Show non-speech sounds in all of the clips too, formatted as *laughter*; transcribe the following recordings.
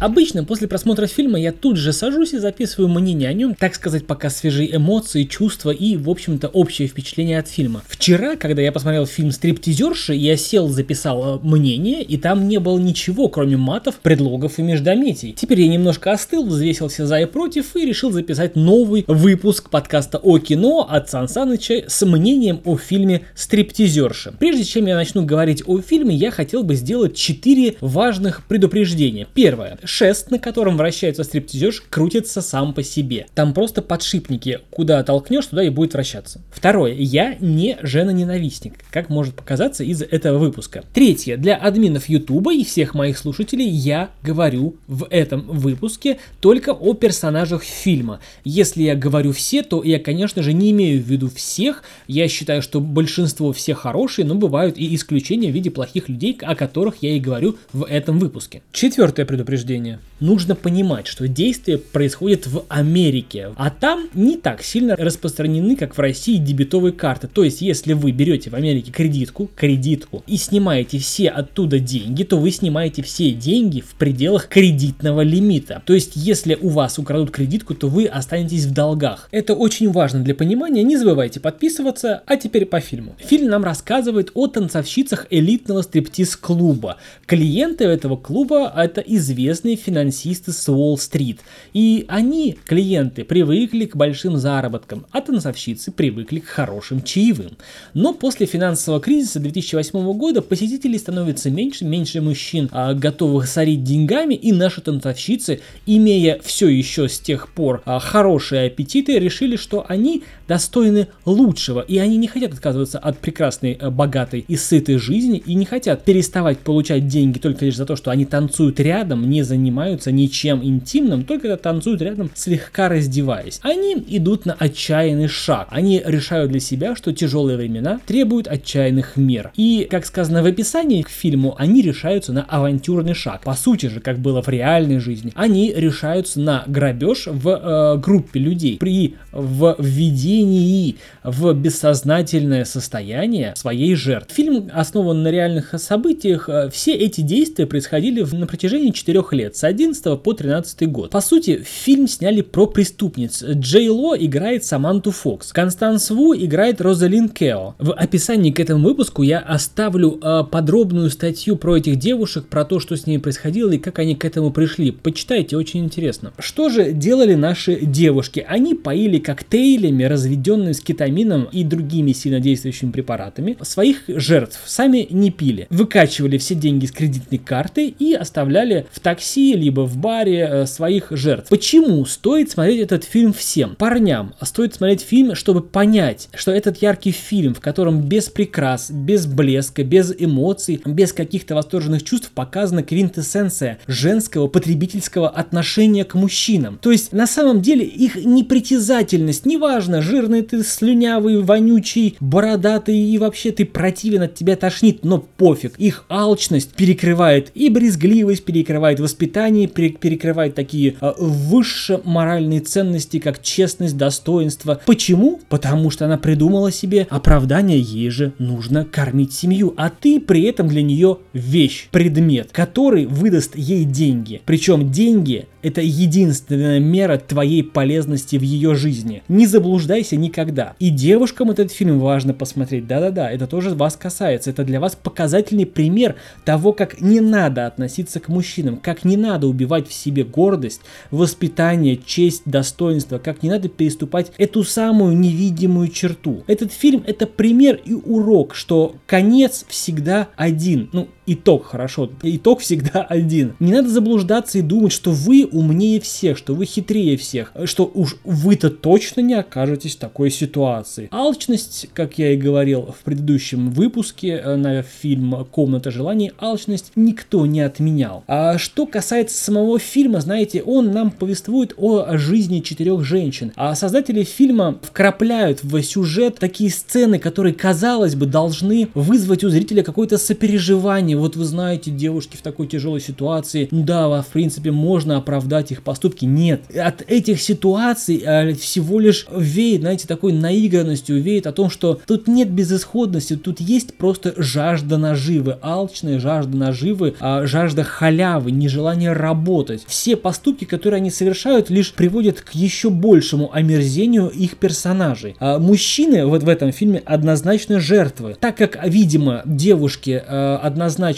Обычно после просмотра фильма я тут же сажусь и записываю мнение о нем, так сказать, пока свежие эмоции, чувства и, в общем-то, общее впечатление от фильма. Вчера, когда я посмотрел фильм «Стриптизерши», я сел, записал э, мнение, и там не было ничего, кроме матов, предлогов и междометий. Теперь я немножко остыл, взвесился за и против и решил записать новый выпуск подкаста о кино от Сан Саныча с мнением о фильме «Стриптизерши». Прежде чем я начну говорить о фильме, я хотел бы сделать четыре важных предупреждения. Первое. Шест, на котором вращается стриптизерш, крутится сам по себе. Там просто подшипники. Куда толкнешь, туда и будет вращаться. Второе. Я не жена-ненавистник, как может показаться из этого выпуска. Третье. Для админов Ютуба и всех моих слушателей я говорю в этом выпуске только о персонажах фильма. Если я говорю все, то я, конечно же, не имею в виду всех. Я считаю, что большинство все хорошие, но бывают и исключения в виде плохих людей, о которых я и говорю в этом выпуске. Четвертое предупреждение. Нужно понимать, что действие происходит в Америке, а там не так сильно распространены, как в России, дебетовые карты. То есть, если вы берете в Америке кредитку, кредитку и снимаете все оттуда деньги, то вы снимаете все деньги в пределах кредитного лимита. То есть, если у вас украдут кредитку, то вы останетесь в долгах. Это очень важно для понимания. Не забывайте подписываться. А теперь по фильму. Фильм нам рассказывает о танцовщицах элитного стриптиз-клуба. Клиенты этого клуба это известные финансисты с Уолл-стрит. И они, клиенты, привыкли к большим заработкам, а танцовщицы привыкли к хорошим чаевым. Но после финансового кризиса 2008 года посетителей становится меньше, меньше мужчин, а, готовых сорить деньгами, и наши танцовщицы, имея все еще с тех пор а, хорошие аппетиты, решили, что они достойны лучшего, и они не хотят отказываться от прекрасной, а, богатой и сытой жизни, и не хотят переставать получать деньги только лишь за то, что они танцуют рядом, не занимаются ничем интимным, только это танцуют рядом, слегка раздеваясь. Они идут на отчаянный шаг. Они решают для себя, что тяжелые времена требуют отчаянных мер. И, как сказано в описании к фильму, они решаются на авантюрный шаг. По сути же, как было в реальной жизни, они решаются на грабеж в э, группе людей при введении в бессознательное состояние своей жертвы. Фильм основан на реальных событиях. Все эти действия происходили на протяжении четырех лет, с 11 по 13 год. По сути, фильм сняли про преступниц. Джей Ло играет Саманту Фокс, Констанс Ву играет Розалин Кео. В описании к этому выпуску я оставлю э, подробную статью про этих девушек, про то, что с ними происходило и как они к этому пришли. Почитайте, очень интересно. Что же делали наши девушки? Они поили коктейлями, разведенными с кетамином и другими сильнодействующими препаратами, своих жертв. Сами не пили. Выкачивали все деньги с кредитной карты и оставляли в такси, либо в баре э, своих жертв. Почему стоит смотреть этот фильм всем? Парням стоит смотреть фильм, чтобы понять, что этот яркий фильм, в котором без прикрас, без блеска, без эмоций, без каких-то восторженных чувств показана квинтэссенция женского потребительского отношения к мужчинам. То есть на самом деле их непритязательность, неважно, жирный ты, слюнявый, вонючий, бородатый и вообще ты противен, от тебя тошнит, но пофиг. Их алчность перекрывает и брезгливость, перекрывает воспитание, перекрывает такие э, высшие моральные ценности, как честность, достоинство. Почему? Потому что она придумала себе оправдание, ей же нужно кормить семью, а ты при этом для нее вещь, предмет, который выдаст ей деньги. Причем деньги это единственная мера твоей полезности в ее жизни. Не заблуждайся никогда. И девушкам этот фильм важно посмотреть. Да-да-да, это тоже вас касается. Это для вас показательный пример того, как не надо относиться к мужчинам, как не надо убивать в себе гордость, воспитание, честь, достоинство, как не надо переступать эту самую невидимую черту. Этот фильм это пример и урок, что конец всегда один. Ну, итог, хорошо, итог всегда *laughs* один. Не надо заблуждаться и думать, что вы умнее всех, что вы хитрее всех, что уж вы-то точно не окажетесь в такой ситуации. Алчность, как я и говорил в предыдущем выпуске э, на фильм «Комната желаний», алчность никто не отменял. А что касается самого фильма, знаете, он нам повествует о жизни четырех женщин, а создатели фильма вкрапляют в сюжет такие сцены, которые, казалось бы, должны вызвать у зрителя какое-то сопереживание, вот вы знаете, девушки в такой тяжелой ситуации, ну да, в принципе, можно оправдать их поступки. Нет, от этих ситуаций э, всего лишь веет, знаете, такой наигранностью, веет о том, что тут нет безысходности, тут есть просто жажда наживы, алчная жажда наживы, а жажда халявы, нежелание работать. Все поступки, которые они совершают, лишь приводят к еще большему омерзению их персонажей. А мужчины вот в этом фильме однозначно жертвы, так как, видимо, девушки э, однозначно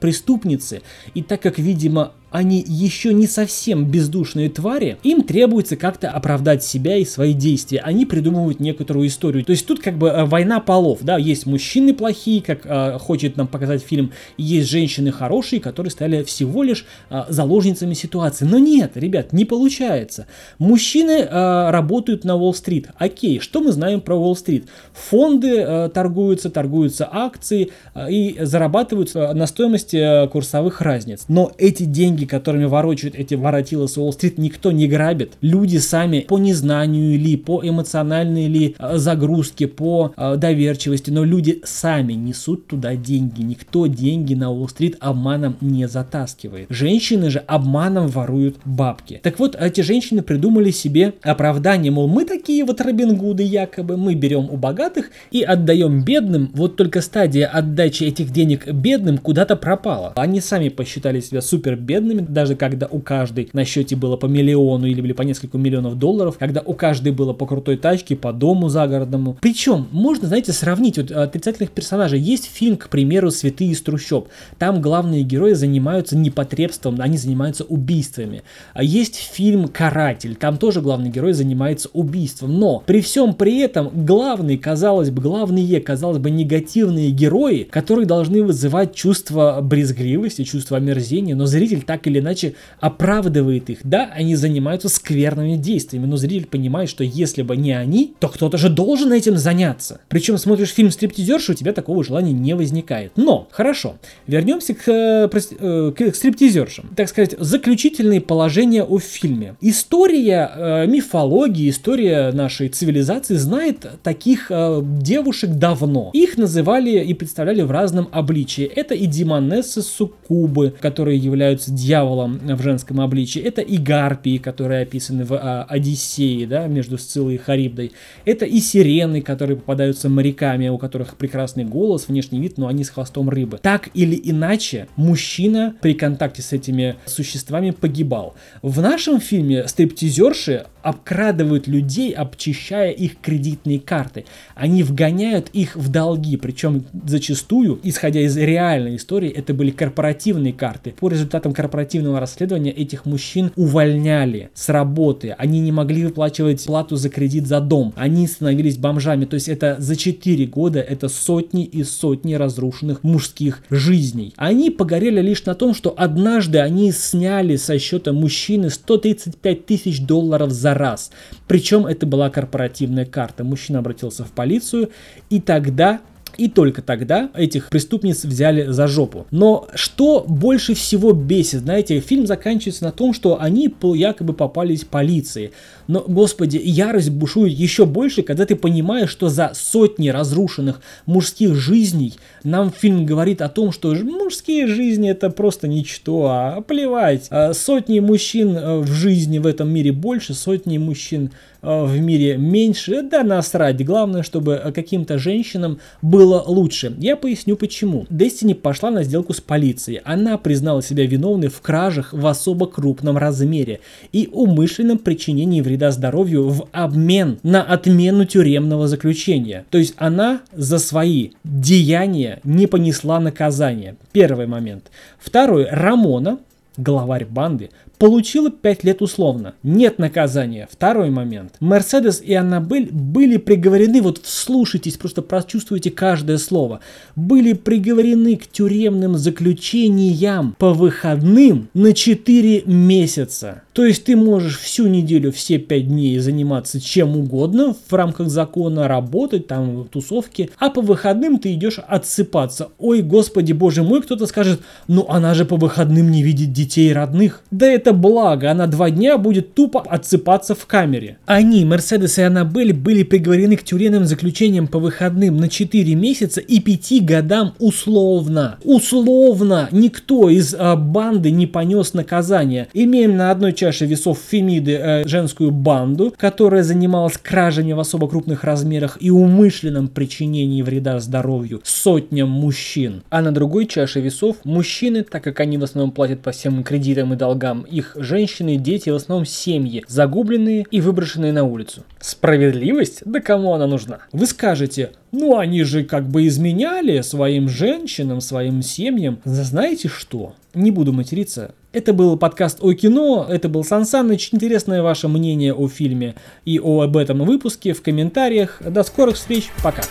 преступницы, и так как, видимо, они еще не совсем бездушные твари, им требуется как-то оправдать себя и свои действия. Они придумывают некоторую историю. То есть тут как бы э, война полов, да, есть мужчины плохие, как э, хочет нам показать фильм, есть женщины хорошие, которые стали всего лишь э, заложницами ситуации. Но нет, ребят, не получается. Мужчины э, работают на Уолл-стрит. Окей, что мы знаем про Уолл-стрит? Фонды э, торгуются, торгуются акции э, и зарабатывают э, на стоимости э, курсовых разниц. Но эти деньги деньги, которыми ворочают эти воротилы с Уолл-стрит, никто не грабит. Люди сами по незнанию ли, по эмоциональной ли э, загрузке, по э, доверчивости, но люди сами несут туда деньги. Никто деньги на Уолл-стрит обманом не затаскивает. Женщины же обманом воруют бабки. Так вот, эти женщины придумали себе оправдание, мол, мы такие вот Робин Гуды якобы, мы берем у богатых и отдаем бедным, вот только стадия отдачи этих денег бедным куда-то пропала. Они сами посчитали себя супер бедными, миллионами, даже когда у каждой на счете было по миллиону или по несколько миллионов долларов, когда у каждой было по крутой тачке, по дому загородному. Причем, можно, знаете, сравнить вот отрицательных персонажей. Есть фильм, к примеру, «Святые из трущоб». Там главные герои занимаются непотребством, они занимаются убийствами. А есть фильм «Каратель», там тоже главный герой занимается убийством. Но при всем при этом главные, казалось бы, главные, казалось бы, негативные герои, которые должны вызывать чувство брезгливости, чувство омерзения, но зритель так или иначе оправдывает их. Да, они занимаются скверными действиями, но зритель понимает, что если бы не они, то кто-то же должен этим заняться. Причем смотришь фильм «Стриптизерша», у тебя такого желания не возникает. Но, хорошо, вернемся к, э, э, к стриптизершам. Так сказать, заключительные положения о фильме. История э, мифологии, история нашей цивилизации знает таких э, девушек давно. Их называли и представляли в разном обличии. Это и демонессы суккубы, которые являются дьяволами, дьяволом в женском обличии. Это и гарпии, которые описаны в а, Одиссее, да, между Сциллой и Харибдой. Это и сирены, которые попадаются моряками, у которых прекрасный голос, внешний вид, но они с хвостом рыбы. Так или иначе, мужчина при контакте с этими существами погибал. В нашем фильме стриптизерши обкрадывают людей, обчищая их кредитные карты. Они вгоняют их в долги, причем зачастую, исходя из реальной истории, это были корпоративные карты. По результатам корпоративного расследования этих мужчин увольняли с работы, они не могли выплачивать плату за кредит за дом, они становились бомжами, то есть это за 4 года это сотни и сотни разрушенных мужских жизней. Они погорели лишь на том, что однажды они сняли со счета мужчины 135 тысяч долларов за раз. Причем это была корпоративная карта. Мужчина обратился в полицию, и тогда и только тогда этих преступниц взяли за жопу. Но что больше всего бесит, знаете, фильм заканчивается на том, что они якобы попались полиции. Но, господи, ярость бушует еще больше, когда ты понимаешь, что за сотни разрушенных мужских жизней нам фильм говорит о том, что мужские жизни это просто ничто, а плевать. А сотни мужчин э, в жизни в этом мире больше, сотни мужчин э, в мире меньше, да насрать. Главное, чтобы э, каким-то женщинам было лучше. Я поясню почему. Destiny пошла на сделку с полицией. Она признала себя виновной в кражах в особо крупном размере и умышленном причинении вреда здоровью в обмен на отмену тюремного заключения. То есть она за свои деяния не понесла наказания. Первый момент. Второй. Рамона, главарь банды, получила 5 лет условно. Нет наказания. Второй момент. Мерседес и Аннабель были приговорены, вот вслушайтесь, просто прочувствуйте каждое слово, были приговорены к тюремным заключениям по выходным на 4 месяца. То есть ты можешь всю неделю, все 5 дней заниматься чем угодно в рамках закона, работать, там, тусовки, а по выходным ты идешь отсыпаться. Ой, господи, боже мой, кто-то скажет, ну она же по выходным не видит детей детей родных. Да это благо, она два дня будет тупо отсыпаться в камере. Они, Мерседес и Аннабель, были приговорены к тюремным заключениям по выходным на 4 месяца и 5 годам условно. Условно! Никто из э, банды не понес наказание. Имеем на одной чаше весов Фемиды э, женскую банду, которая занималась кражами в особо крупных размерах и умышленном причинении вреда здоровью сотням мужчин. А на другой чаше весов мужчины, так как они в основном платят по всем кредитам и долгам, их женщины дети в основном семьи, загубленные и выброшенные на улицу. Справедливость? Да кому она нужна? Вы скажете, ну они же как бы изменяли своим женщинам, своим семьям. Знаете что? Не буду материться. Это был подкаст о кино, это был Сан Саныч. Интересное ваше мнение о фильме и об этом выпуске в комментариях. До скорых встреч, пока.